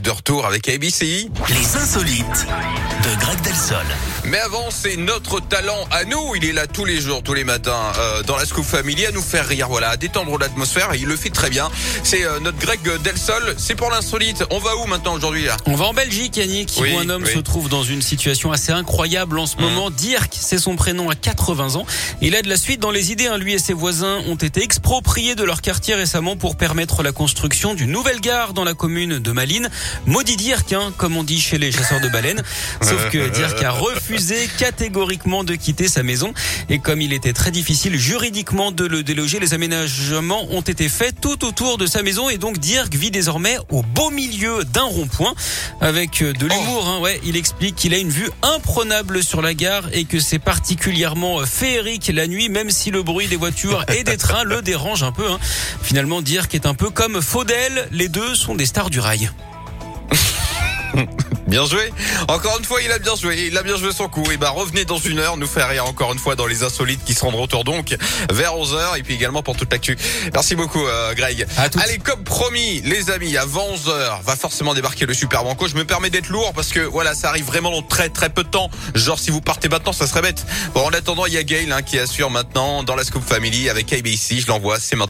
De retour avec ABC. Les insolites de Greg Delsol. Mais avant, c'est notre talent à nous. Il est là tous les jours, tous les matins, euh, dans la Scoop Family, à nous faire rire, voilà, à détendre l'atmosphère. Il le fait très bien. C'est euh, notre Greg Delsol. C'est pour l'insolite. On va où maintenant aujourd'hui là? On va en Belgique, Yannick, Oui, où un homme oui. se trouve dans une situation assez incroyable en ce moment. Dirk, c'est son prénom à 80 ans. Il a de la suite dans les idées. hein. Lui et ses voisins ont été expropriés de leur quartier récemment pour permettre la construction d'une nouvelle gare dans la commune de Malines. Maudit Dirk, hein, comme on dit chez les chasseurs de baleines. Sauf que Dirk a refusé catégoriquement de quitter sa maison. Et comme il était très difficile juridiquement de le déloger, les aménagements ont été faits tout autour de sa maison. Et donc Dirk vit désormais au beau milieu d'un rond-point. Avec euh, de l'humour, hein, ouais, il explique qu'il a une vue imprenable sur la gare et que c'est particulièrement euh, féerique la nuit, même si le bruit des voitures et des trains le dérange un peu. hein. Finalement, Dirk est un peu comme Faudel. Les deux sont des stars du rail. Bien joué. Encore une fois, il a bien joué. Il a bien joué son coup. Et bah, revenez dans une heure, nous faire rire encore une fois dans les insolites qui seront de retour donc vers 11h et puis également pour toute l'actu. Merci beaucoup, euh, Greg. À. Allez, comme promis, les amis, avant 11h, va forcément débarquer le Super Banco. Je me permets d'être lourd parce que voilà, ça arrive vraiment dans très très peu de temps. Genre, si vous partez maintenant, ça serait bête. Bon, en attendant, il y a Gail hein, qui assure maintenant dans la Scoop Family avec ABC. Je l'envoie, c'est maintenant.